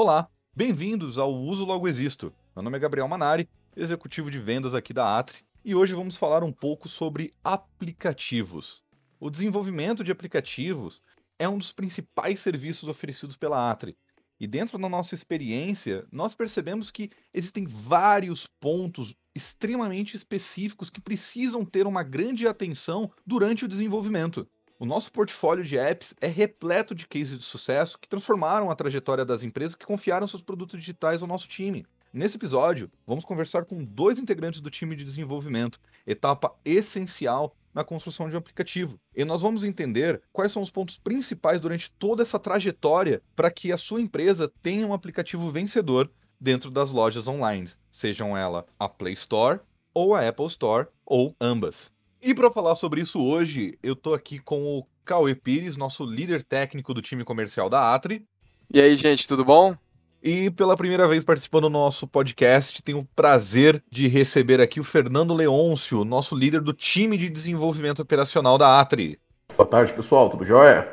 Olá, bem-vindos ao Uso Logo Existo. Meu nome é Gabriel Manari, executivo de vendas aqui da Atri, e hoje vamos falar um pouco sobre aplicativos. O desenvolvimento de aplicativos é um dos principais serviços oferecidos pela Atri. E dentro da nossa experiência, nós percebemos que existem vários pontos extremamente específicos que precisam ter uma grande atenção durante o desenvolvimento. O nosso portfólio de apps é repleto de cases de sucesso que transformaram a trajetória das empresas que confiaram seus produtos digitais ao nosso time. Nesse episódio, vamos conversar com dois integrantes do time de desenvolvimento, etapa essencial na construção de um aplicativo. E nós vamos entender quais são os pontos principais durante toda essa trajetória para que a sua empresa tenha um aplicativo vencedor dentro das lojas online, sejam ela a Play Store ou a Apple Store ou ambas. E para falar sobre isso hoje, eu tô aqui com o Cauê Pires, nosso líder técnico do time comercial da Atri. E aí, gente, tudo bom? E pela primeira vez participando do nosso podcast, tenho o prazer de receber aqui o Fernando Leôncio, nosso líder do time de desenvolvimento operacional da Atri. Boa tarde, pessoal, tudo jóia?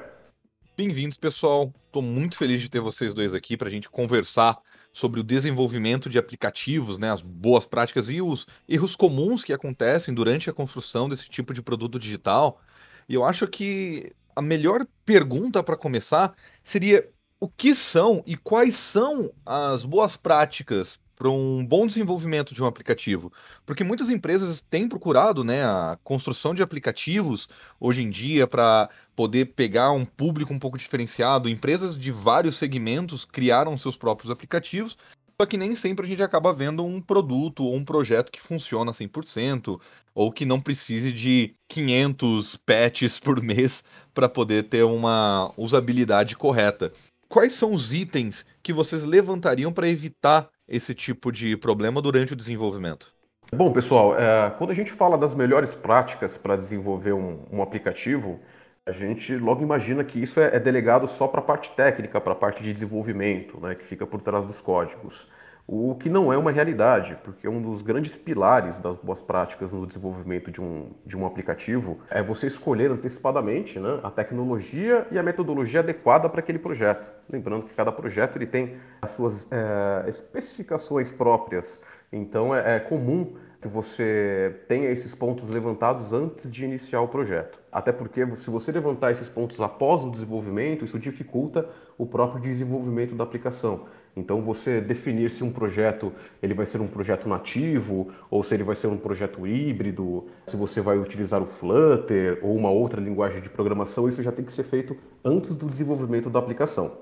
Bem-vindos, pessoal. Estou muito feliz de ter vocês dois aqui para a gente conversar sobre o desenvolvimento de aplicativos, né, as boas práticas e os erros comuns que acontecem durante a construção desse tipo de produto digital. E eu acho que a melhor pergunta para começar seria o que são e quais são as boas práticas para um bom desenvolvimento de um aplicativo. Porque muitas empresas têm procurado né, a construção de aplicativos hoje em dia para poder pegar um público um pouco diferenciado. Empresas de vários segmentos criaram seus próprios aplicativos, só que nem sempre a gente acaba vendo um produto ou um projeto que funciona 100% ou que não precise de 500 patches por mês para poder ter uma usabilidade correta. Quais são os itens que vocês levantariam para evitar esse tipo de problema durante o desenvolvimento? Bom, pessoal, é, quando a gente fala das melhores práticas para desenvolver um, um, aplicativo, a gente logo imagina que isso é, é delegado só para a parte técnica, para a parte de desenvolvimento, né, que fica por trás dos códigos. O que não é uma realidade, porque um dos grandes pilares das boas práticas no desenvolvimento de um, de um aplicativo é você escolher antecipadamente né, a tecnologia e a metodologia adequada para aquele projeto. Lembrando que cada projeto ele tem as suas é, especificações próprias, então é, é comum que você tenha esses pontos levantados antes de iniciar o projeto. Até porque se você levantar esses pontos após o desenvolvimento, isso dificulta o próprio desenvolvimento da aplicação. Então você definir se um projeto ele vai ser um projeto nativo ou se ele vai ser um projeto híbrido, se você vai utilizar o Flutter ou uma outra linguagem de programação, isso já tem que ser feito antes do desenvolvimento da aplicação.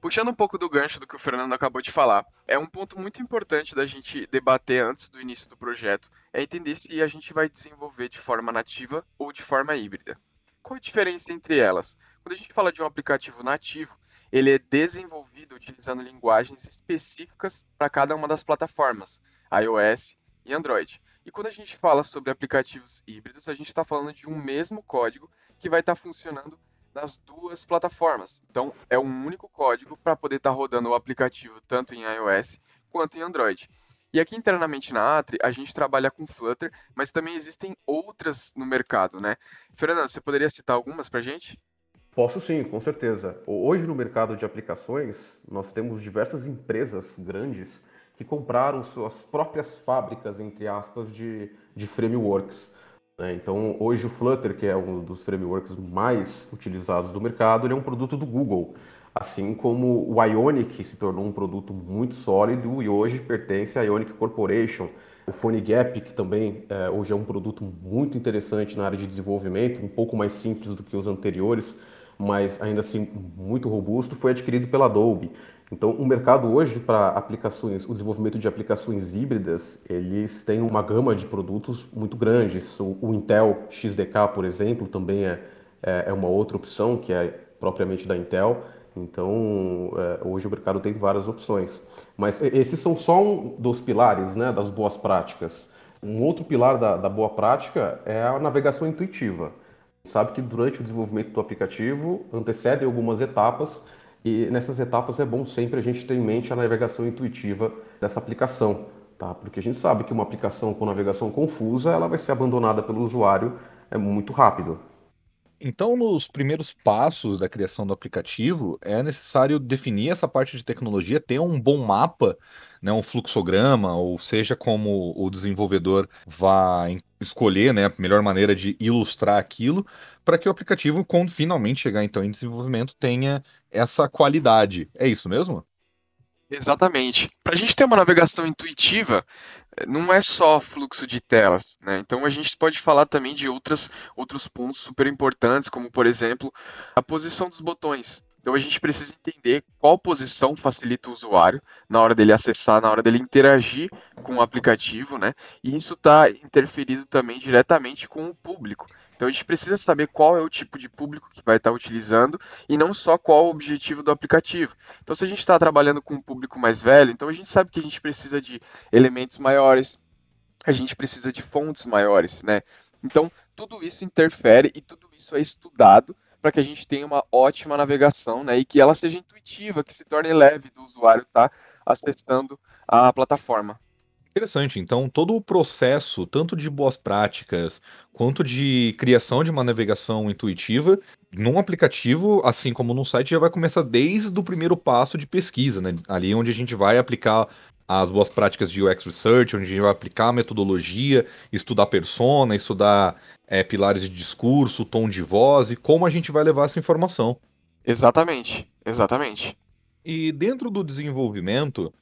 Puxando um pouco do gancho do que o Fernando acabou de falar, é um ponto muito importante da gente debater antes do início do projeto, é entender se a gente vai desenvolver de forma nativa ou de forma híbrida. Qual a diferença entre elas? Quando a gente fala de um aplicativo nativo, ele é desenvolvido utilizando linguagens específicas para cada uma das plataformas, iOS e Android. E quando a gente fala sobre aplicativos híbridos, a gente está falando de um mesmo código que vai estar tá funcionando nas duas plataformas. Então, é um único código para poder estar tá rodando o aplicativo tanto em iOS quanto em Android. E aqui internamente na Atri, a gente trabalha com Flutter, mas também existem outras no mercado, né? Fernando, você poderia citar algumas para a gente? Posso sim, com certeza. Hoje no mercado de aplicações, nós temos diversas empresas grandes que compraram suas próprias fábricas, entre aspas, de, de frameworks. Né? Então, hoje o Flutter, que é um dos frameworks mais utilizados do mercado, é um produto do Google. Assim como o Ionic se tornou um produto muito sólido e hoje pertence à Ionic Corporation. O PhoneGap, que também é, hoje é um produto muito interessante na área de desenvolvimento, um pouco mais simples do que os anteriores, mas ainda assim muito robusto, foi adquirido pela Adobe. Então, o mercado hoje para aplicações, o desenvolvimento de aplicações híbridas, eles têm uma gama de produtos muito grandes. O, o Intel XDK, por exemplo, também é, é, é, uma outra opção, que é propriamente da Intel. Então, é, hoje o mercado tem várias opções. Mas esses são só um dos pilares né, das boas práticas. Um outro pilar da, da boa prática é a navegação intuitiva sabe que durante o desenvolvimento do aplicativo antecedem algumas etapas e nessas etapas é bom sempre a gente ter em mente a navegação intuitiva dessa aplicação, tá? Porque a gente sabe que uma aplicação com navegação confusa ela vai ser abandonada pelo usuário é muito rápido. Então, nos primeiros passos da criação do aplicativo, é necessário definir essa parte de tecnologia, ter um bom mapa, né, um fluxograma, ou seja, como o desenvolvedor vai escolher né, a melhor maneira de ilustrar aquilo, para que o aplicativo, quando finalmente chegar então em desenvolvimento, tenha essa qualidade. É isso mesmo? Exatamente. Para a gente ter uma navegação intuitiva, não é só fluxo de telas, né? Então a gente pode falar também de outras, outros pontos super importantes, como por exemplo a posição dos botões. Então a gente precisa entender qual posição facilita o usuário na hora dele acessar, na hora dele interagir com o aplicativo, né? E isso está interferido também diretamente com o público. Então a gente precisa saber qual é o tipo de público que vai estar utilizando e não só qual o objetivo do aplicativo. Então se a gente está trabalhando com um público mais velho, então a gente sabe que a gente precisa de elementos maiores, a gente precisa de fontes maiores, né? Então tudo isso interfere e tudo isso é estudado para que a gente tenha uma ótima navegação, né? E que ela seja intuitiva, que se torne leve do usuário estar tá acessando a plataforma. Interessante. Então, todo o processo, tanto de boas práticas, quanto de criação de uma navegação intuitiva, num aplicativo, assim como num site, já vai começar desde o primeiro passo de pesquisa, né? Ali onde a gente vai aplicar as boas práticas de UX Research, onde a gente vai aplicar a metodologia, estudar persona, estudar é, pilares de discurso, tom de voz e como a gente vai levar essa informação. Exatamente, exatamente. E dentro do desenvolvimento,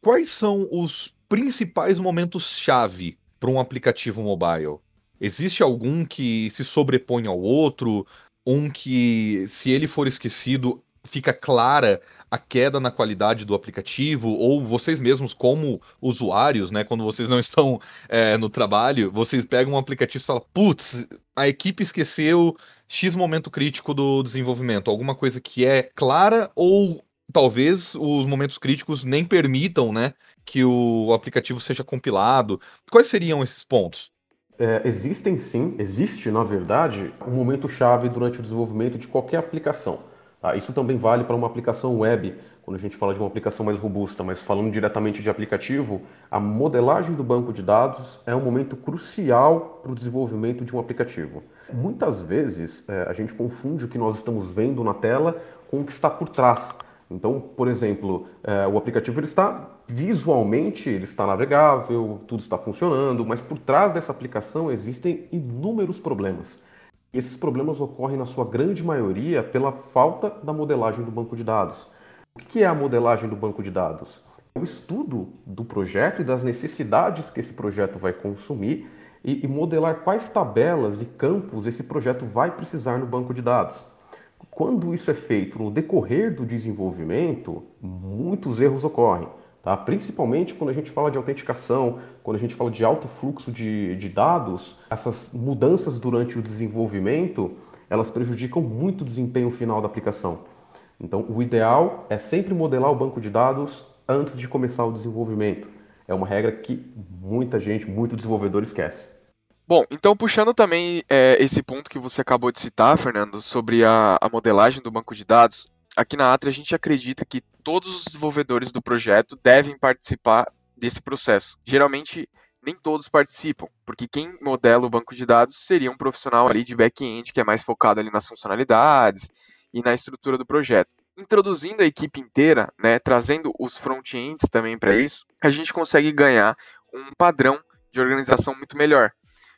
quais são os principais momentos-chave para um aplicativo mobile? Existe algum que se sobrepõe ao outro? Um que, se ele for esquecido, fica clara a queda na qualidade do aplicativo? Ou vocês mesmos, como usuários, né, quando vocês não estão é, no trabalho, vocês pegam um aplicativo e falam: putz, a equipe esqueceu X momento crítico do desenvolvimento? Alguma coisa que é clara ou talvez os momentos críticos nem permitam, né, que o aplicativo seja compilado. Quais seriam esses pontos? É, existem sim, existe na verdade um momento chave durante o desenvolvimento de qualquer aplicação. Tá? Isso também vale para uma aplicação web, quando a gente fala de uma aplicação mais robusta, mas falando diretamente de aplicativo, a modelagem do banco de dados é um momento crucial para o desenvolvimento de um aplicativo. Muitas vezes é, a gente confunde o que nós estamos vendo na tela com o que está por trás. Então, por exemplo, é, o aplicativo ele está visualmente, ele está navegável, tudo está funcionando, mas por trás dessa aplicação existem inúmeros problemas. Esses problemas ocorrem, na sua grande maioria, pela falta da modelagem do banco de dados. O que é a modelagem do banco de dados? É o estudo do projeto e das necessidades que esse projeto vai consumir e modelar quais tabelas e campos esse projeto vai precisar no banco de dados. Quando isso é feito no decorrer do desenvolvimento, muitos erros ocorrem. Tá? Principalmente quando a gente fala de autenticação, quando a gente fala de alto fluxo de, de dados, essas mudanças durante o desenvolvimento, elas prejudicam muito o desempenho final da aplicação. Então, o ideal é sempre modelar o banco de dados antes de começar o desenvolvimento. É uma regra que muita gente, muito desenvolvedor esquece. Bom, então puxando também é, esse ponto que você acabou de citar, Fernando, sobre a, a modelagem do banco de dados, aqui na Atria a gente acredita que todos os desenvolvedores do projeto devem participar desse processo. Geralmente, nem todos participam, porque quem modela o banco de dados seria um profissional ali de back-end que é mais focado ali nas funcionalidades e na estrutura do projeto. Introduzindo a equipe inteira, né, trazendo os front-ends também para isso, a gente consegue ganhar um padrão de organização muito melhor.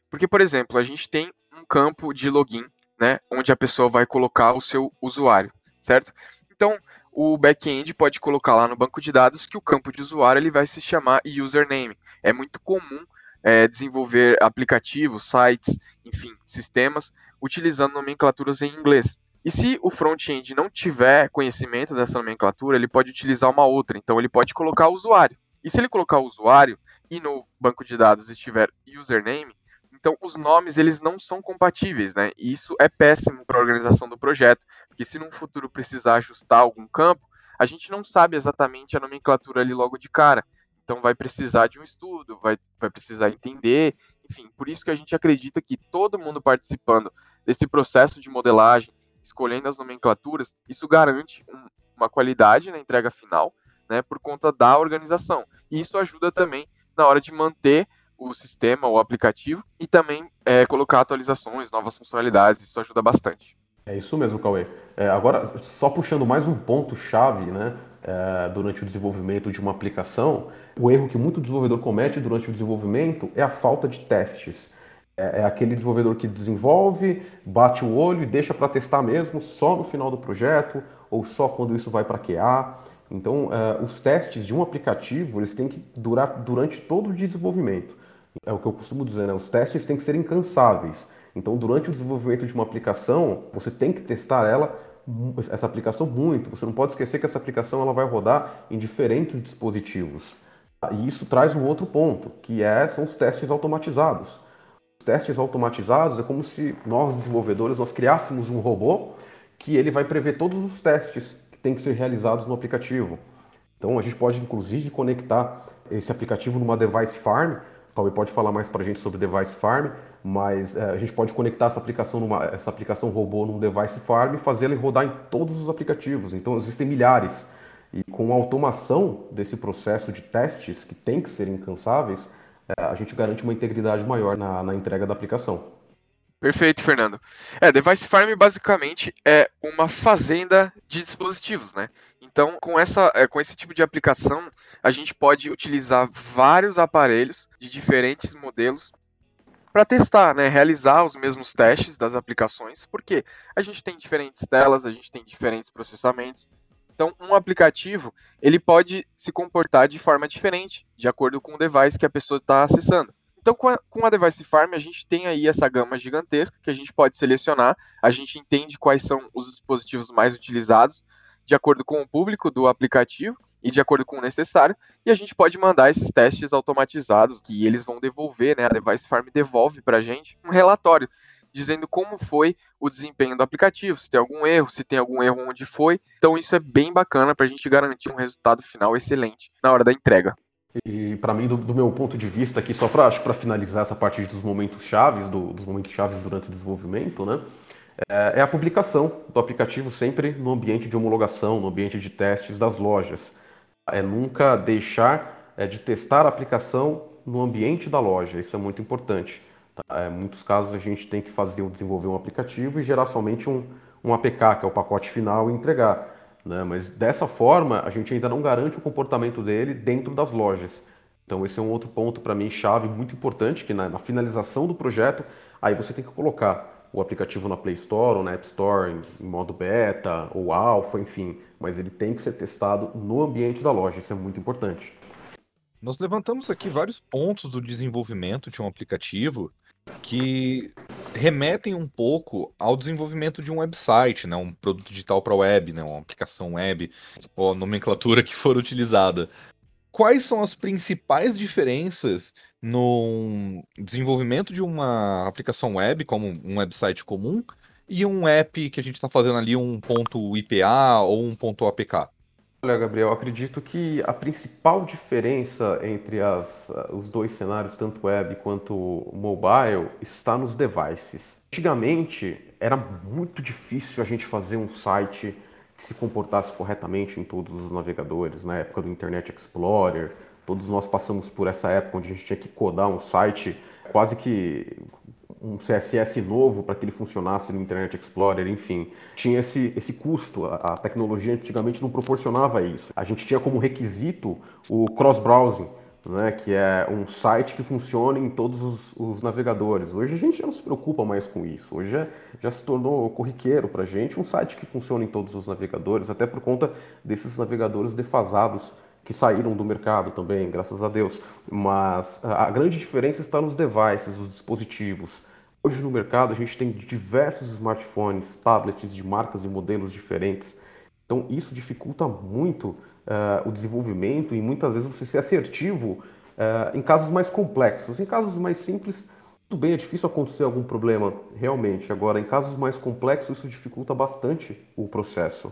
Porque, por exemplo, a gente tem um campo de login, né, onde a pessoa vai colocar o seu usuário certo? Então, o back-end pode colocar lá no banco de dados que o campo de usuário ele vai se chamar username. É muito comum é, desenvolver aplicativos, sites, enfim, sistemas, utilizando nomenclaturas em inglês. E se o front-end não tiver conhecimento dessa nomenclatura, ele pode utilizar uma outra. Então, ele pode colocar usuário. E se ele colocar usuário e no banco de dados estiver username, então, os nomes eles não são compatíveis, né? E isso é péssimo para a organização do projeto, porque se no futuro precisar ajustar algum campo, a gente não sabe exatamente a nomenclatura ali logo de cara. Então, vai precisar de um estudo, vai, vai precisar entender, enfim. Por isso que a gente acredita que todo mundo participando desse processo de modelagem, escolhendo as nomenclaturas, isso garante um, uma qualidade na entrega final, né? Por conta da organização. E isso ajuda também na hora de manter o sistema, o aplicativo, e também é, colocar atualizações, novas funcionalidades, isso ajuda bastante. É isso mesmo, Cauê. É, agora, só puxando mais um ponto-chave, né, é, durante o desenvolvimento de uma aplicação, o erro que muito desenvolvedor comete durante o desenvolvimento é a falta de testes. É, é aquele desenvolvedor que desenvolve, bate o olho e deixa para testar mesmo só no final do projeto ou só quando isso vai para QA. Então, é, os testes de um aplicativo eles têm que durar durante todo o desenvolvimento. É o que eu costumo dizer, né? Os testes têm que ser incansáveis. Então, durante o desenvolvimento de uma aplicação, você tem que testar ela, essa aplicação muito. Você não pode esquecer que essa aplicação ela vai rodar em diferentes dispositivos. E isso traz um outro ponto, que é, são os testes automatizados. Os testes automatizados é como se nós, desenvolvedores, nós criássemos um robô que ele vai prever todos os testes que têm que ser realizados no aplicativo. Então, a gente pode, inclusive, conectar esse aplicativo numa device farm. Cauê pode falar mais para a gente sobre device farm, mas é, a gente pode conectar essa aplicação, numa, essa aplicação robô num device farm e fazer ele rodar em todos os aplicativos. Então existem milhares. E com a automação desse processo de testes, que tem que ser incansáveis, é, a gente garante uma integridade maior na, na entrega da aplicação. Perfeito, Fernando. É, Device Farm basicamente é uma fazenda de dispositivos, né? Então, com, essa, é, com esse tipo de aplicação, a gente pode utilizar vários aparelhos de diferentes modelos para testar, né, realizar os mesmos testes das aplicações, porque a gente tem diferentes telas, a gente tem diferentes processamentos. Então, um aplicativo ele pode se comportar de forma diferente, de acordo com o device que a pessoa está acessando. Então, com a, com a Device Farm, a gente tem aí essa gama gigantesca que a gente pode selecionar, a gente entende quais são os dispositivos mais utilizados, de acordo com o público do aplicativo, e de acordo com o necessário, e a gente pode mandar esses testes automatizados que eles vão devolver, né? A Device Farm devolve para a gente um relatório dizendo como foi o desempenho do aplicativo, se tem algum erro, se tem algum erro onde foi. Então isso é bem bacana para a gente garantir um resultado final excelente na hora da entrega. E para mim, do, do, meu ponto de vista aqui, só para finalizar essa parte dos momentos chaves, do, dos momentos chaves durante o desenvolvimento, né? É, é a publicação do aplicativo sempre no ambiente de homologação, no ambiente de testes das lojas é nunca deixar é, de testar a aplicação no ambiente da loja. Isso é muito importante. Tá? É, muitos casos a gente tem que fazer desenvolver um aplicativo e gerar somente um, um APK, que é o pacote final, e entregar. Né? Mas dessa forma a gente ainda não garante o comportamento dele dentro das lojas. Então esse é um outro ponto para mim chave muito importante que na, na finalização do projeto aí você tem que colocar o aplicativo na Play Store ou na App Store em, em modo beta ou alfa, enfim, mas ele tem que ser testado no ambiente da loja, isso é muito importante. Nós levantamos aqui vários pontos do desenvolvimento de um aplicativo que remetem um pouco ao desenvolvimento de um website, né, um produto digital para web, né, uma aplicação web, ou a nomenclatura que for utilizada. Quais são as principais diferenças no desenvolvimento de uma aplicação web, como um website comum, e um app que a gente está fazendo ali um ponto IPA ou um ponto APK? Olha, Gabriel, acredito que a principal diferença entre as, os dois cenários, tanto web quanto mobile, está nos devices. Antigamente era muito difícil a gente fazer um site que se comportasse corretamente em todos os navegadores, na época do Internet Explorer. Todos nós passamos por essa época onde a gente tinha que codar um site quase que um CSS novo para que ele funcionasse no Internet Explorer, enfim. Tinha esse, esse custo, a, a tecnologia antigamente não proporcionava isso. A gente tinha como requisito o cross-browsing, né, que é um site que funciona em todos os, os, navegadores. Hoje a gente já não se preocupa mais com isso. Hoje já, já se tornou corriqueiro para a gente um site que funciona em todos os navegadores, até por conta desses navegadores defasados que saíram do mercado também, graças a Deus. Mas a grande diferença está nos devices, os dispositivos. Hoje no mercado a gente tem diversos smartphones, tablets de marcas e modelos diferentes. Então isso dificulta muito uh, o desenvolvimento e muitas vezes você ser assertivo uh, em casos mais complexos. Em casos mais simples, tudo bem, é difícil acontecer algum problema realmente. Agora, em casos mais complexos, isso dificulta bastante o processo.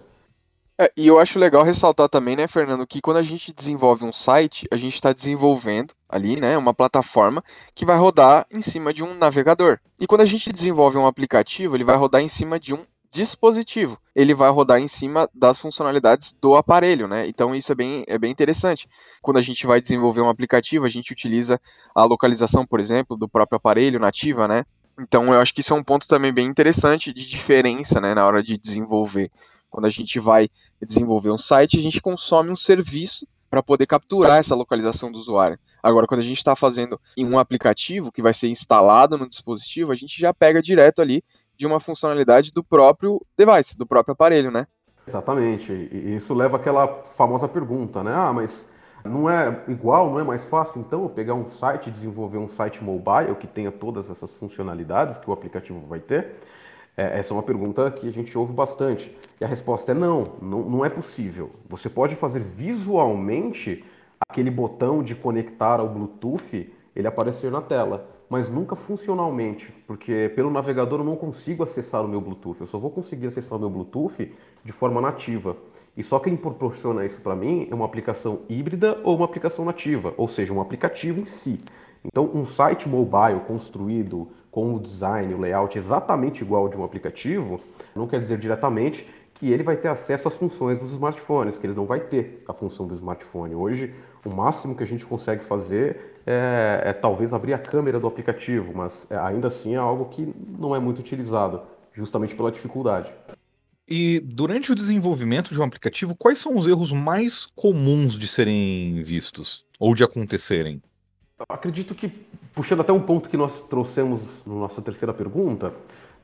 É, e eu acho legal ressaltar também, né, Fernando, que quando a gente desenvolve um site, a gente está desenvolvendo ali, né, uma plataforma que vai rodar em cima de um navegador. E quando a gente desenvolve um aplicativo, ele vai rodar em cima de um dispositivo. Ele vai rodar em cima das funcionalidades do aparelho, né? Então isso é bem, é bem interessante. Quando a gente vai desenvolver um aplicativo, a gente utiliza a localização, por exemplo, do próprio aparelho nativa, né? Então eu acho que isso é um ponto também bem interessante de diferença, né, na hora de desenvolver. Quando a gente vai desenvolver um site, a gente consome um serviço para poder capturar essa localização do usuário. Agora, quando a gente está fazendo em um aplicativo que vai ser instalado no dispositivo, a gente já pega direto ali de uma funcionalidade do próprio device, do próprio aparelho, né? Exatamente. E isso leva àquela famosa pergunta, né? Ah, mas não é igual, não é mais fácil então eu pegar um site desenvolver um site mobile que tenha todas essas funcionalidades que o aplicativo vai ter? É, essa é uma pergunta que a gente ouve bastante. E a resposta é não, não, não é possível. Você pode fazer visualmente aquele botão de conectar ao Bluetooth ele aparecer na tela, mas nunca funcionalmente, porque pelo navegador eu não consigo acessar o meu Bluetooth. Eu só vou conseguir acessar o meu Bluetooth de forma nativa. E só quem proporciona isso para mim é uma aplicação híbrida ou uma aplicação nativa, ou seja, um aplicativo em si. Então, um site mobile construído com o design, o layout exatamente igual ao de um aplicativo, não quer dizer diretamente que ele vai ter acesso às funções dos smartphones, que ele não vai ter a função do smartphone. Hoje, o máximo que a gente consegue fazer é, é talvez abrir a câmera do aplicativo, mas é, ainda assim é algo que não é muito utilizado, justamente pela dificuldade. E durante o desenvolvimento de um aplicativo, quais são os erros mais comuns de serem vistos ou de acontecerem? Acredito que, puxando até um ponto que nós trouxemos na nossa terceira pergunta,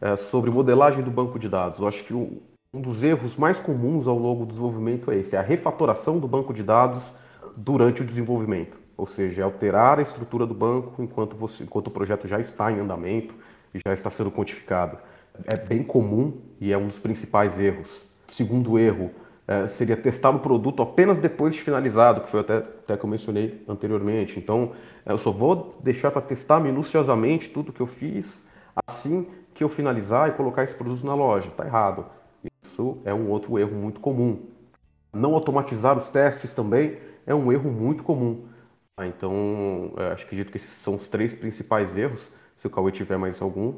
é sobre modelagem do banco de dados, eu acho que um dos erros mais comuns ao longo do desenvolvimento é esse, é a refatoração do banco de dados durante o desenvolvimento. Ou seja, é alterar a estrutura do banco enquanto, você, enquanto o projeto já está em andamento e já está sendo quantificado. É bem comum e é um dos principais erros. Segundo erro, é, seria testar o produto apenas depois de finalizado, que foi até, até que eu mencionei anteriormente. Então, eu só vou deixar para testar minuciosamente tudo que eu fiz assim que eu finalizar e colocar esse produto na loja. Está errado. Isso é um outro erro muito comum. Não automatizar os testes também é um erro muito comum. Ah, então, é, acho que acredito que esses são os três principais erros. Se o Cauê tiver mais algum,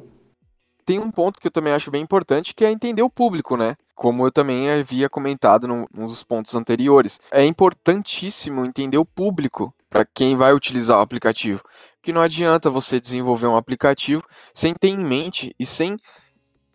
tem um ponto que eu também acho bem importante, que é entender o público, né? Como eu também havia comentado num, num dos pontos anteriores. É importantíssimo entender o público para quem vai utilizar o aplicativo. Que não adianta você desenvolver um aplicativo sem ter em mente e sem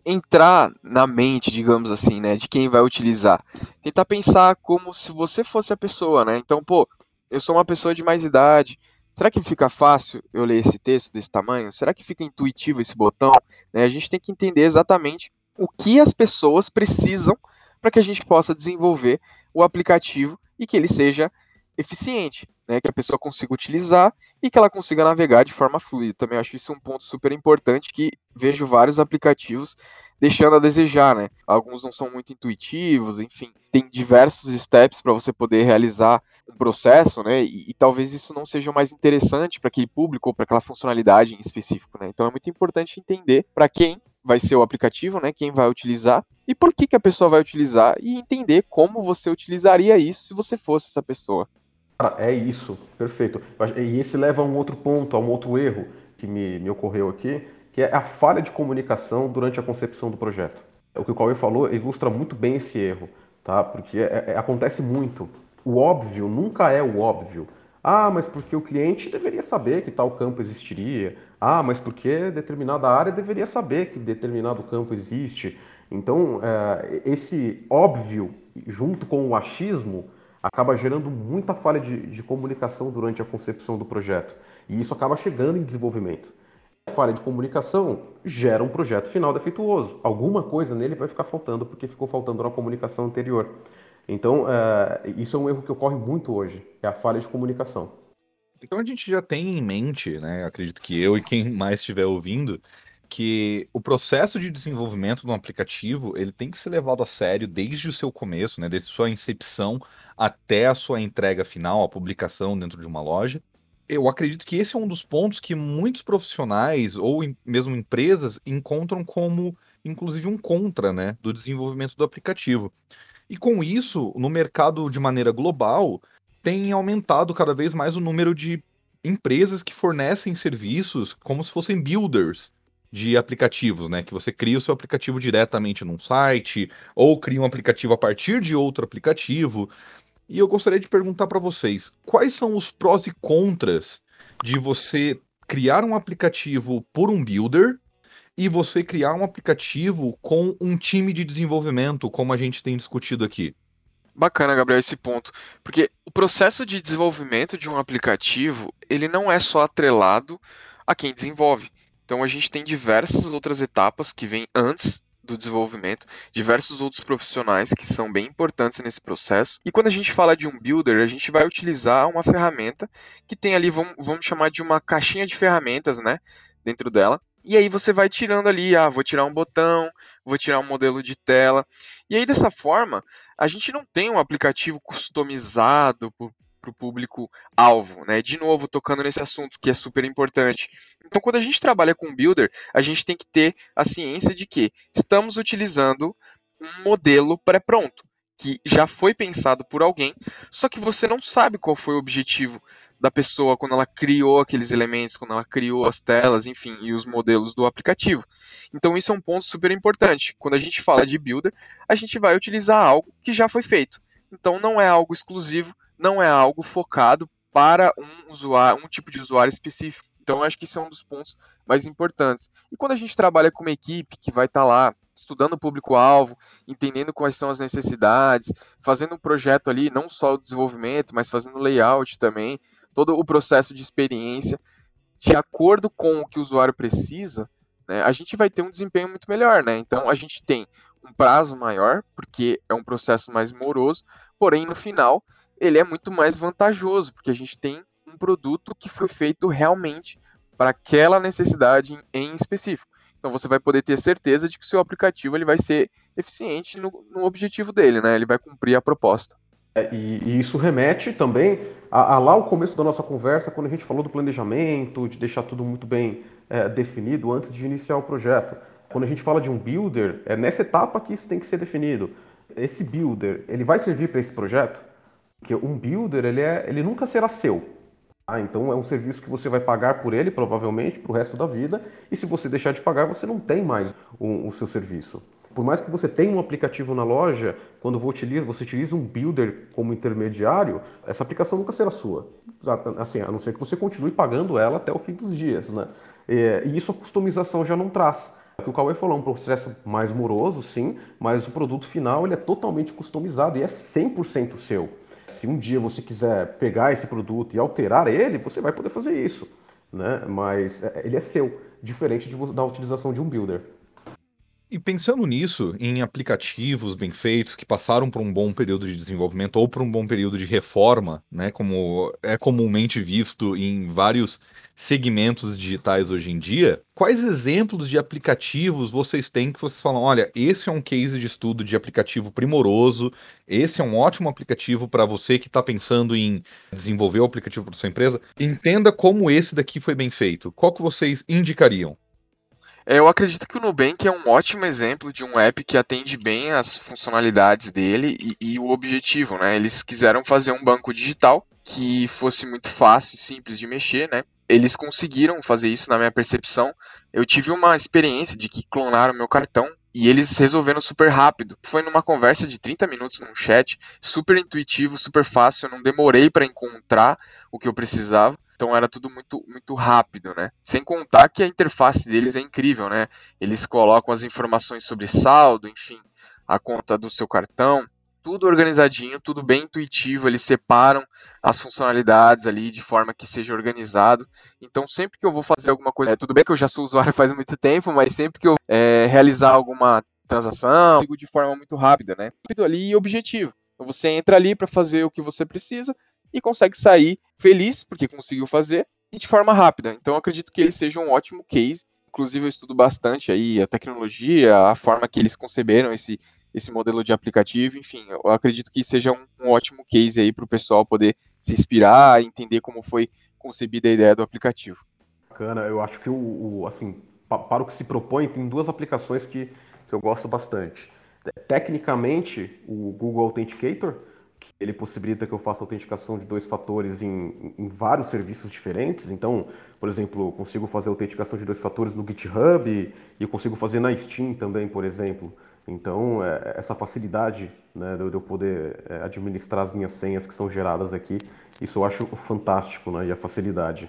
entrar na mente, digamos assim, né, de quem vai utilizar. Tentar pensar como se você fosse a pessoa, né? Então, pô, eu sou uma pessoa de mais idade, Será que fica fácil eu ler esse texto desse tamanho? Será que fica intuitivo esse botão? Né, a gente tem que entender exatamente o que as pessoas precisam para que a gente possa desenvolver o aplicativo e que ele seja eficiente, né, que a pessoa consiga utilizar e que ela consiga navegar de forma fluida. Também acho isso um ponto super importante que vejo vários aplicativos deixando a desejar, né? Alguns não são muito intuitivos, enfim, tem diversos steps para você poder realizar um processo, né? E, e, talvez isso não seja o mais interessante para aquele público ou para aquela funcionalidade em específico, né? Então é muito importante entender para quem vai ser o aplicativo, né? Quem vai utilizar e por que, que a pessoa vai utilizar e entender como você utilizaria isso se você fosse essa pessoa. Cara, é isso, perfeito. E esse leva a um outro ponto, a um outro erro que me, me ocorreu aqui, que é a falha de comunicação durante a concepção do projeto. O que o Cauê falou ilustra muito bem esse erro, tá? Porque é, é, acontece muito. O óbvio nunca é o óbvio. Ah, mas porque o cliente deveria saber que tal campo existiria. Ah, mas porque determinada área deveria saber que determinado campo existe. Então, é, esse óbvio, junto com o achismo, acaba gerando muita falha de, de comunicação durante a concepção do projeto. E isso acaba chegando em desenvolvimento. A falha de comunicação gera um projeto final defeituoso. Alguma coisa nele vai ficar faltando porque ficou faltando na comunicação anterior. Então, uh, isso é um erro que ocorre muito hoje, é a falha de comunicação. Então a gente já tem em mente, né? Acredito que eu e quem mais estiver ouvindo, que o processo de desenvolvimento de um aplicativo ele tem que ser levado a sério desde o seu começo, né, desde sua incepção até a sua entrega final, a publicação dentro de uma loja. Eu acredito que esse é um dos pontos que muitos profissionais ou mesmo empresas encontram como, inclusive, um contra, né, do desenvolvimento do aplicativo. E com isso, no mercado de maneira global, tem aumentado cada vez mais o número de empresas que fornecem serviços como se fossem builders de aplicativos, né? Que você cria o seu aplicativo diretamente num site ou cria um aplicativo a partir de outro aplicativo. E eu gostaria de perguntar para vocês, quais são os prós e contras de você criar um aplicativo por um builder e você criar um aplicativo com um time de desenvolvimento, como a gente tem discutido aqui? Bacana, Gabriel, esse ponto. Porque o processo de desenvolvimento de um aplicativo, ele não é só atrelado a quem desenvolve. Então a gente tem diversas outras etapas que vêm antes do desenvolvimento, diversos outros profissionais que são bem importantes nesse processo. E quando a gente fala de um builder, a gente vai utilizar uma ferramenta que tem ali, vamos, vamos chamar de uma caixinha de ferramentas, né, dentro dela. E aí você vai tirando ali, ah, vou tirar um botão, vou tirar um modelo de tela. E aí dessa forma, a gente não tem um aplicativo customizado para o público-alvo, né? De novo, tocando nesse assunto que é super importante. Então, quando a gente trabalha com Builder, a gente tem que ter a ciência de que estamos utilizando um modelo pré-pronto, que já foi pensado por alguém, só que você não sabe qual foi o objetivo da pessoa quando ela criou aqueles elementos, quando ela criou as telas, enfim, e os modelos do aplicativo. Então, isso é um ponto super importante. Quando a gente fala de Builder, a gente vai utilizar algo que já foi feito. Então, não é algo exclusivo não é algo focado para um usuário, um tipo de usuário específico. Então, acho que isso é um dos pontos mais importantes. E quando a gente trabalha com uma equipe que vai estar tá lá estudando o público-alvo, entendendo quais são as necessidades, fazendo um projeto ali, não só o desenvolvimento, mas fazendo layout também, todo o processo de experiência, de acordo com o que o usuário precisa, né, a gente vai ter um desempenho muito melhor. Né? Então, a gente tem um prazo maior, porque é um processo mais moroso, porém, no final, ele é muito mais vantajoso, porque a gente tem um produto que foi feito realmente para aquela necessidade em específico. Então você vai poder ter certeza de que o seu aplicativo ele vai ser eficiente no, no objetivo dele, né? Ele vai cumprir a proposta. É, e, e, isso remete também a, a, lá o começo da nossa conversa, quando a gente falou do planejamento, de deixar tudo muito bem é, definido antes de iniciar o projeto. Quando a gente fala de um builder, é nessa etapa que isso tem que ser definido. Esse builder, ele vai servir para esse projeto? Porque um builder, ele, é, ele nunca será seu. Ah, então é um serviço que você vai pagar por ele, provavelmente, para o resto da vida. E se você deixar de pagar, você não tem mais o, o seu serviço. Por mais que você tenha um aplicativo na loja, quando você utiliza, um builder como intermediário, essa aplicação nunca será sua. Assim, a não ser que você continue pagando ela até o fim dos dias. Né? E isso a customização já não traz. O que o Cauê falou é um processo mais moroso, sim, mas o produto final ele é totalmente customizado e é 100% seu. Se um dia você quiser pegar esse produto e alterar ele, você vai poder fazer isso, né? Mas é, ele é seu, diferente de, da utilização de um builder. E pensando nisso, em aplicativos bem feitos que passaram por um bom período de desenvolvimento ou por um bom período de reforma, né, como é comumente visto em vários segmentos digitais hoje em dia, quais exemplos de aplicativos vocês têm que vocês falam, olha, esse é um case de estudo de aplicativo primoroso, esse é um ótimo aplicativo para você que está pensando em desenvolver o aplicativo para sua empresa, entenda como esse daqui foi bem feito. Qual que vocês indicariam? É, eu acredito que o Nubank é um ótimo exemplo de um app que atende bem as funcionalidades dele e, e, o objetivo, né? Eles quiseram fazer um banco digital que fosse muito fácil e simples de mexer, né? Eles conseguiram fazer isso na minha percepção. Eu tive uma experiência de que clonaram meu cartão e eles resolveram super rápido. Foi numa conversa de 30 minutos num chat, super intuitivo, super fácil, eu não demorei para encontrar o que eu precisava. Então era tudo muito, muito rápido, né? Sem contar que a interface deles é incrível, né? Eles colocam as informações sobre saldo, enfim, a conta do seu cartão, tudo organizadinho, tudo bem intuitivo, eles separam as funcionalidades ali de forma que seja organizado. Então, sempre que eu vou fazer alguma coisa, é, tudo bem que eu já sou usuário faz muito tempo, mas sempre que eu é, realizar alguma transação, de forma muito rápida, né? Rápido ali e objetivo. Então, você entra ali para fazer o que você precisa e consegue sair feliz, porque conseguiu fazer, e de forma rápida. Então, acredito que ele seja um ótimo case. Inclusive, eu estudo bastante aí a tecnologia, a forma que eles conceberam esse, esse modelo de aplicativo. Enfim, eu acredito que seja um, um ótimo case aí para o pessoal poder se inspirar, entender como foi concebida a ideia do aplicativo. Bacana, eu acho que o, o assim, para o que se propõe, tem duas aplicações que, que eu gosto bastante. Tecnicamente, o Google Authenticator, ele possibilita que eu faça autenticação de dois fatores em, em, vários serviços diferentes. Então, por exemplo, eu consigo fazer autenticação de dois fatores no GitHub e eu consigo fazer na Steam também, por exemplo. Então, é, essa facilidade né, de eu poder é, administrar as minhas senhas que são geradas aqui, isso eu acho fantástico, né, e a facilidade.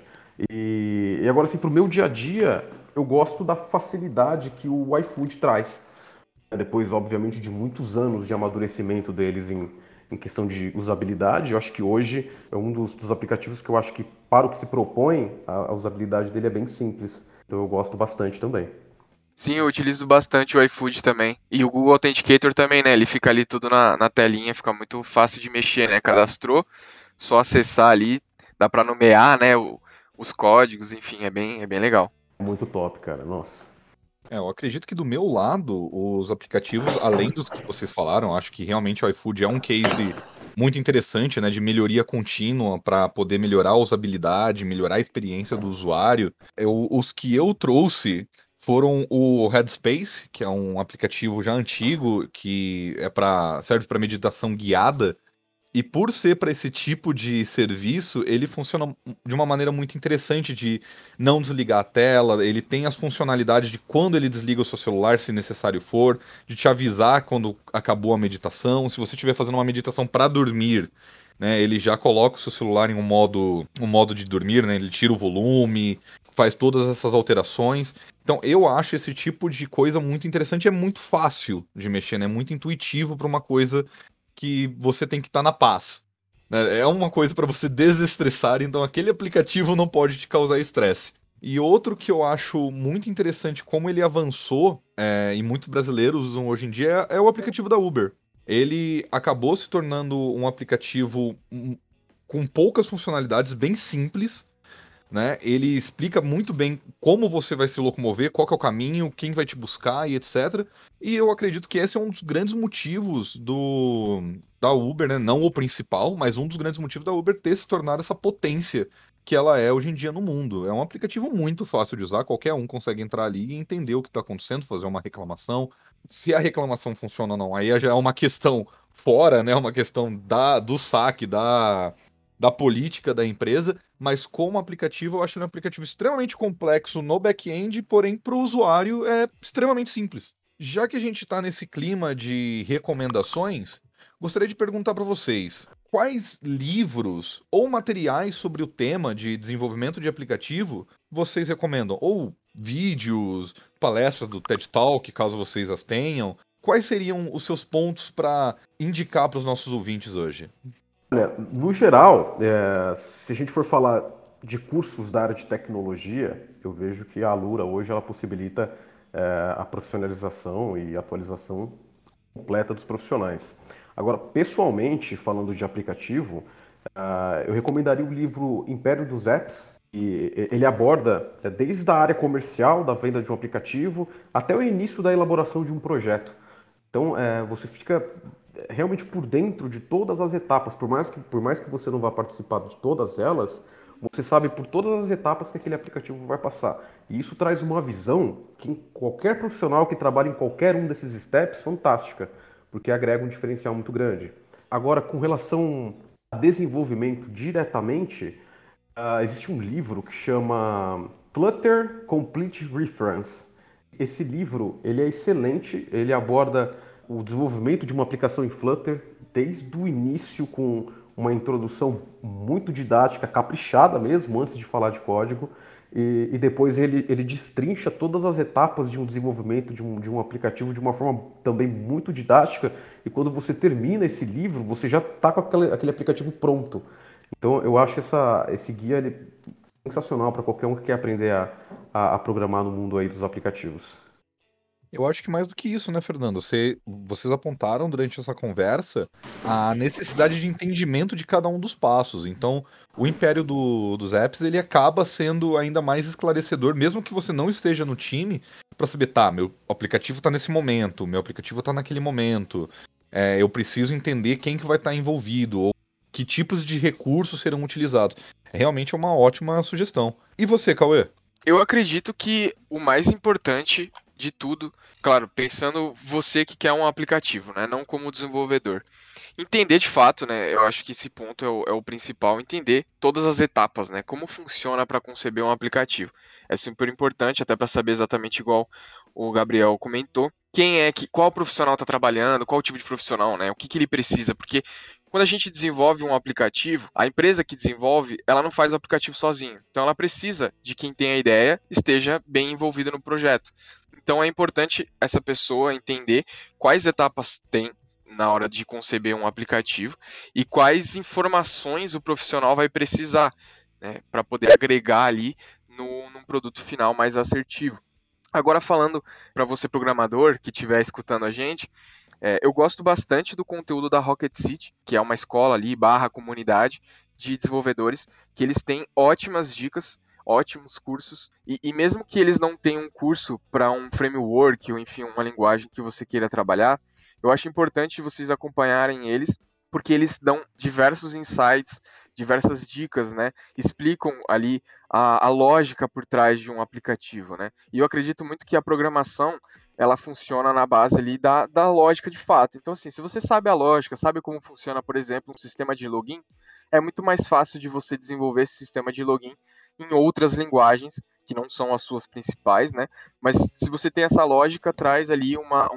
E, e agora, assim, para o meu dia a dia, eu gosto da facilidade que o iFood traz. Depois, obviamente, de muitos anos de amadurecimento deles em, em questão de usabilidade. Eu acho que hoje é um dos, dos aplicativos que eu acho que, para o que se propõe, a, a, usabilidade dele é bem simples. Então eu gosto bastante também. Sim, eu utilizo bastante o iFood também. E o Google Authenticator também, né? Ele fica ali tudo na, na telinha, fica muito fácil de mexer, né? Cadastrou, só acessar ali, dá para nomear, né? O, os códigos, enfim, é bem, é bem legal. Muito top, cara. Nossa. É, eu acredito que do meu lado, os aplicativos, além dos que vocês falaram, acho que realmente o iFood é um case muito interessante, né, de melhoria contínua para poder melhorar a usabilidade, melhorar a experiência do usuário. Eu, os que eu trouxe foram o Headspace, que é um aplicativo já antigo que é para serve para meditação guiada. E por ser para esse tipo de serviço, ele funciona de uma maneira muito interessante de não desligar a tela, ele tem as funcionalidades de quando ele desliga o seu celular, se necessário for, de te avisar quando acabou a meditação, se você estiver fazendo uma meditação para dormir, né, ele já coloca o seu celular em um modo, um modo de dormir, né, ele tira o volume, faz todas essas alterações. Então, eu acho esse tipo de coisa muito interessante, é muito fácil de mexer, né? É muito intuitivo para uma coisa que você tem que estar tá na paz. Né? É uma coisa para você desestressar, então aquele aplicativo não pode te causar estresse. E outro que eu acho muito interessante como ele avançou, é, e muitos brasileiros usam hoje em dia, é, é o aplicativo da Uber. Ele acabou se tornando um aplicativo hum, com poucas funcionalidades, bem simples, né? Ele explica muito bem como você vai se locomover, qual é o caminho, quem vai te buscar e etc. E eu acredito que esse é um dos grandes motivos do da Uber, né? Não o principal, mas um dos grandes motivos da Uber ter se tornado essa potência que ela é hoje em dia no mundo. É um aplicativo muito fácil de usar, qualquer um consegue entrar ali e entender o que está acontecendo, fazer uma reclamação. Se a reclamação funciona ou não, aí já é uma questão fora, né? Uma questão da, do saque, da, da política da empresa, mas como aplicativo eu acho um aplicativo extremamente complexo no back-end, porém para o usuário é extremamente simples. Já que a gente está nesse clima de recomendações, gostaria de perguntar para vocês quais livros ou materiais sobre o tema de desenvolvimento de aplicativo vocês recomendam? Ou vídeos, palestras do TED Talk, caso vocês as tenham. Quais seriam os seus pontos para indicar para os nossos ouvintes hoje? Olha, no geral, é, se a gente for falar de cursos da área de tecnologia, eu vejo que a Alura hoje ela possibilita é, a profissionalização e atualização completa dos profissionais. Agora, pessoalmente, falando de aplicativo, uh, eu recomendaria o livro Império dos Apps. E ele aborda é, desde a área comercial da venda de um aplicativo até o início da elaboração de um projeto. Então, é, você fica realmente por dentro de todas as etapas, por mais que, por mais que você não vá participar de todas elas, você sabe por todas as etapas que aquele aplicativo vai passar. E isso traz uma visão que qualquer profissional que trabalha em qualquer um desses steps, fantástica, porque agrega um diferencial muito grande. Agora, com relação a desenvolvimento diretamente, uh, existe um livro que chama Flutter Complete Reference. Esse livro ele é excelente, ele aborda o desenvolvimento de uma aplicação em Flutter desde o início com uma introdução muito didática, caprichada mesmo, antes de falar de código, e, e, depois ele, ele destrincha todas as etapas de um desenvolvimento de um, de um aplicativo de uma forma também muito didática, e quando você termina esse livro, você já está com aquele, aquele aplicativo pronto. Então eu acho essa, esse guia ele, sensacional para qualquer um que quer aprender a, a, a programar no mundo aí dos aplicativos. Eu acho que mais do que isso, né, Fernando? Você, vocês apontaram durante essa conversa a necessidade de entendimento de cada um dos passos. Então, o império do, dos apps ele acaba sendo ainda mais esclarecedor, mesmo que você não esteja no time, para saber, tá, meu aplicativo está nesse momento, meu aplicativo está naquele momento. É, eu preciso entender quem que vai estar tá envolvido ou que tipos de recursos serão utilizados. É realmente uma ótima sugestão. E você, Cauê? Eu acredito que o mais importante de tudo, claro, pensando você que quer um aplicativo, né, não como desenvolvedor. Entender de fato, né, eu acho que esse ponto é o, é o principal, entender todas as etapas, né, como funciona para conceber um aplicativo. É super importante, até para saber exatamente igual o Gabriel comentou, quem é que, qual profissional está trabalhando, qual tipo de profissional, né, o que, que ele precisa, porque quando a gente desenvolve um aplicativo, a empresa que desenvolve, ela não faz o aplicativo sozinho. Então ela precisa de quem tem a ideia esteja bem envolvido no projeto. Então é importante essa pessoa entender quais etapas tem na hora de conceber um aplicativo e quais informações o profissional vai precisar né, para poder agregar ali no, num produto final mais assertivo. Agora falando para você programador que estiver escutando a gente, é, eu gosto bastante do conteúdo da Rocket City, que é uma escola ali, barra comunidade de desenvolvedores, que eles têm ótimas dicas, ótimos cursos, e, e mesmo que eles não tenham um curso para um framework ou enfim, uma linguagem que você queira trabalhar, eu acho importante vocês acompanharem eles, porque eles dão diversos insights, diversas dicas, né? Explicam ali a, a, lógica por trás de um aplicativo, né? E eu acredito muito que a programação ela funciona na base ali da, da lógica de fato. Então, assim, se você sabe a lógica, sabe como funciona, por exemplo, um sistema de login, é muito mais fácil de você desenvolver esse sistema de login em outras linguagens que não são as suas principais, né? Mas se você tem essa lógica, traz ali uma,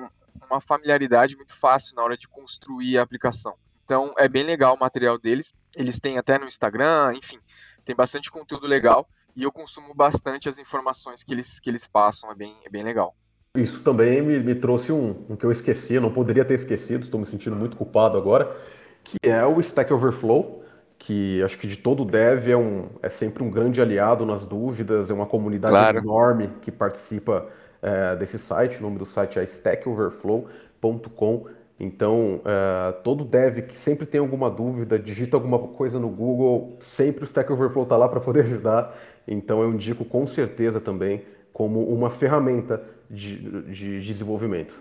uma familiaridade muito fácil na hora de construir a aplicação. Então é bem legal o material deles. Eles têm até no Instagram, enfim, tem bastante conteúdo legal e eu consumo bastante as informações que eles, que eles passam, é bem, é bem legal. Isso também me, me trouxe um, um que eu esqueci, não poderia ter esquecido, estou me sentindo muito culpado agora, que é o Stack Overflow, que acho que de todo dev é, um, é sempre um grande aliado nas dúvidas, é uma comunidade claro. enorme que participa é, desse site, o nome do site é stackoverflow.com. Então, uh, todo dev que sempre tem alguma dúvida, digita alguma coisa no Google, sempre o Stack Overflow está lá para poder ajudar. Então, eu indico com certeza também como uma ferramenta de, de desenvolvimento.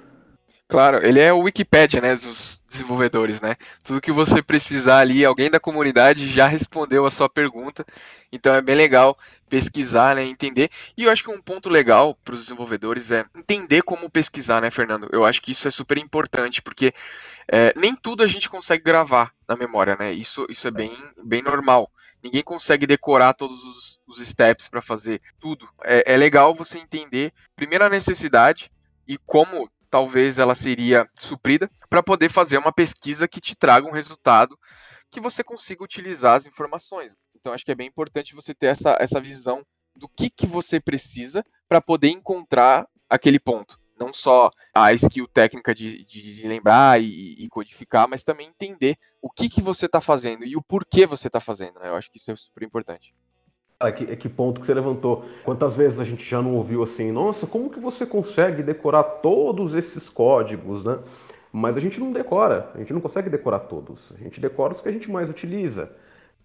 Claro, ele é o Wikipedia, né, dos desenvolvedores, né? Tudo que você precisar ali, alguém da comunidade já respondeu a sua pergunta. Então é bem legal pesquisar, né, entender. E eu acho que um ponto legal para os desenvolvedores é entender como pesquisar, né, Fernando? Eu acho que isso é super importante, porque é, nem tudo a gente consegue gravar na memória, né? Isso, isso é bem, bem normal. Ninguém consegue decorar todos os, os steps para fazer tudo. É, é legal você entender primeiro a necessidade e como talvez ela seria suprida para poder fazer uma pesquisa que te traga um resultado que você consiga utilizar as informações. Então acho que é bem importante você ter essa, essa visão do que, que você precisa para poder encontrar aquele ponto. Não só a skill técnica de, de, lembrar e, e, codificar, mas também entender o que, que você está fazendo e o porquê você está fazendo. Né? Eu acho que isso é super importante. Ah, que, que ponto que você levantou. Quantas vezes a gente já não ouviu assim, nossa, como que você consegue decorar todos esses códigos, né? Mas a gente não decora, a gente não consegue decorar todos. A gente decora os que a gente mais utiliza.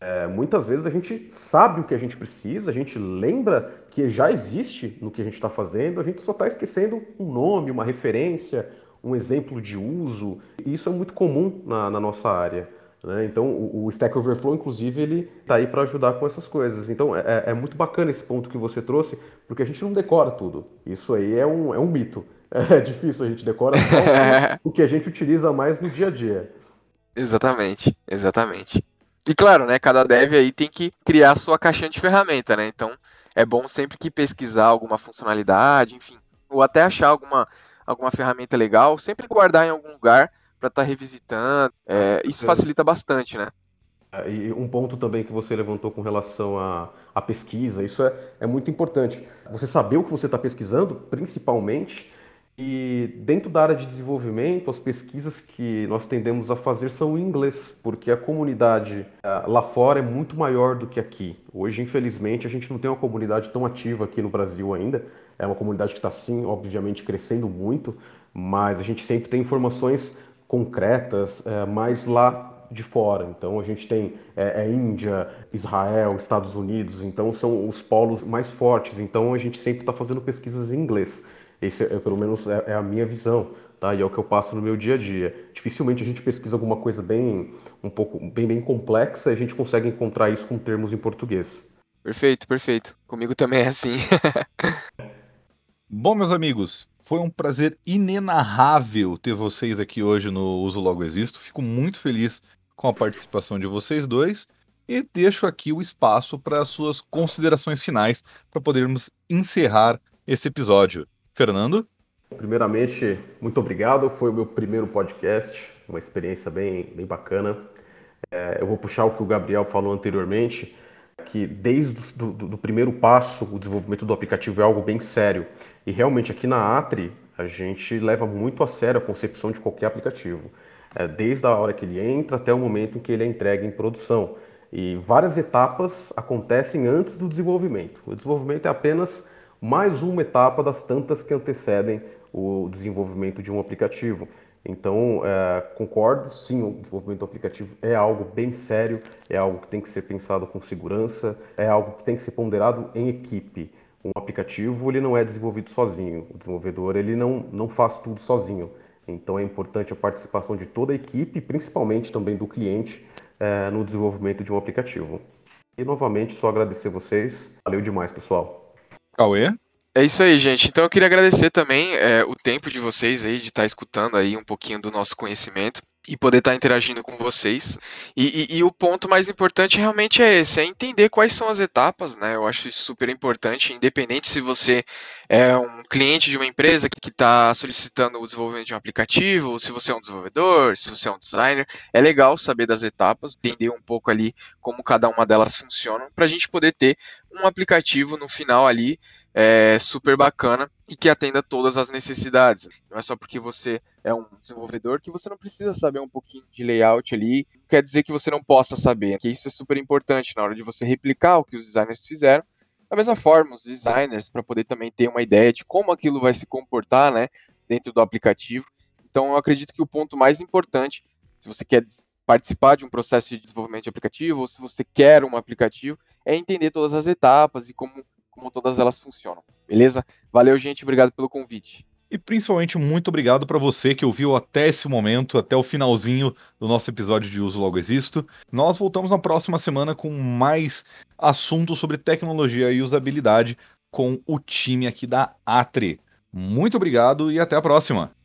É, muitas vezes a gente sabe o que a gente precisa, a gente lembra que já existe no que a gente está fazendo, a gente só está esquecendo um nome, uma referência, um exemplo de uso. E isso é muito comum na, na nossa área. Né? Então, o, o, Stack Overflow, inclusive, ele está aí para ajudar com essas coisas. Então, é, é, muito bacana esse ponto que você trouxe, porque a gente não decora tudo. Isso aí é um, é um mito. É difícil, a gente decora o que a gente utiliza mais no dia a dia. Exatamente, exatamente. E claro, né, cada dev aí tem que criar a sua caixinha de ferramenta, né? Então, é bom sempre que pesquisar alguma funcionalidade, enfim, ou até achar alguma, alguma ferramenta legal, sempre guardar em algum lugar para estar tá revisitando. É, isso facilita bastante, né? É, e um ponto também que você levantou com relação à, à pesquisa, isso é, é muito importante. Você saber o que você está pesquisando, principalmente, e dentro da área de desenvolvimento, as pesquisas que nós tendemos a fazer são em inglês, porque a comunidade é, lá fora é muito maior do que aqui. Hoje, infelizmente, a gente não tem uma comunidade tão ativa aqui no Brasil ainda. É uma comunidade que está, sim, obviamente, crescendo muito, mas a gente sempre tem informações concretas, é, mais lá de fora. Então a gente tem é, é, Índia, Israel, Estados Unidos, então são os polos mais fortes. Então a gente sempre está fazendo pesquisas em inglês. Esse, é, pelo menos, é, é, a minha visão, tá? E é o que eu passo no meu dia a dia. Dificilmente a gente pesquisa alguma coisa bem, um pouco, bem, bem complexa e a gente consegue encontrar isso com termos em português. Perfeito, perfeito. Comigo também é assim. Bom, meus amigos, Foi um prazer inenarrável ter vocês aqui hoje no Uso Logo Existo. Fico muito feliz com a participação de vocês dois e deixo aqui o espaço para suas considerações finais para podermos encerrar esse episódio. Fernando? Primeiramente, muito obrigado. Foi o meu primeiro podcast, uma experiência bem, bem bacana. É, eu vou puxar o que o Gabriel falou anteriormente, que desde do, primeiro passo, o desenvolvimento do aplicativo é algo bem sério. E realmente aqui na Atri, a gente leva muito a sério a concepção de qualquer aplicativo. É, desde a hora que ele entra até o momento em que ele é entregue em produção. E várias etapas acontecem antes do desenvolvimento. O desenvolvimento é apenas mais uma etapa das tantas que antecedem o desenvolvimento de um aplicativo. Então, é, concordo, sim, o desenvolvimento do aplicativo é algo bem sério, é algo que tem que ser pensado com segurança, é algo que tem que ser ponderado em equipe. Um aplicativo ele não é desenvolvido sozinho, o desenvolvedor ele não, não faz tudo sozinho. Então é importante a participação de toda a equipe, principalmente também do cliente, é, no desenvolvimento de um aplicativo. E novamente, só agradecer vocês. Valeu demais, pessoal. Cauê? É isso aí, gente. Então eu queria agradecer também é, o tempo de vocês aí, de estar escutando aí um pouquinho do nosso conhecimento e poder estar interagindo com vocês. E, e, e, o ponto mais importante realmente é esse, é entender quais são as etapas, né? Eu acho isso super importante, independente se você é um cliente de uma empresa que está solicitando o desenvolvimento de um aplicativo, ou se você é um desenvolvedor, se você é um designer, é legal saber das etapas, entender um pouco ali como cada uma delas funciona, para a gente poder ter um aplicativo no final ali é, super bacana e que atenda todas as necessidades. Não é só porque você é um desenvolvedor que você não precisa saber um pouquinho de layout ali, quer dizer que você não possa saber, que isso é super importante na hora de você replicar o que os designers fizeram. Da mesma forma, os designers, para poder também ter uma ideia de como aquilo vai se comportar né, dentro do aplicativo. Então, eu acredito que o ponto mais importante, se você quer participar de um processo de desenvolvimento de aplicativo, ou se você quer um aplicativo, é entender todas as etapas e como como todas elas funcionam. Beleza? Valeu, gente. Obrigado pelo convite. E principalmente muito obrigado para você que ouviu até esse momento, até o finalzinho do nosso episódio de Uso Logo Existo. Nós voltamos na próxima semana com mais assuntos sobre tecnologia e usabilidade com o time aqui da Atri. Muito obrigado e até a próxima.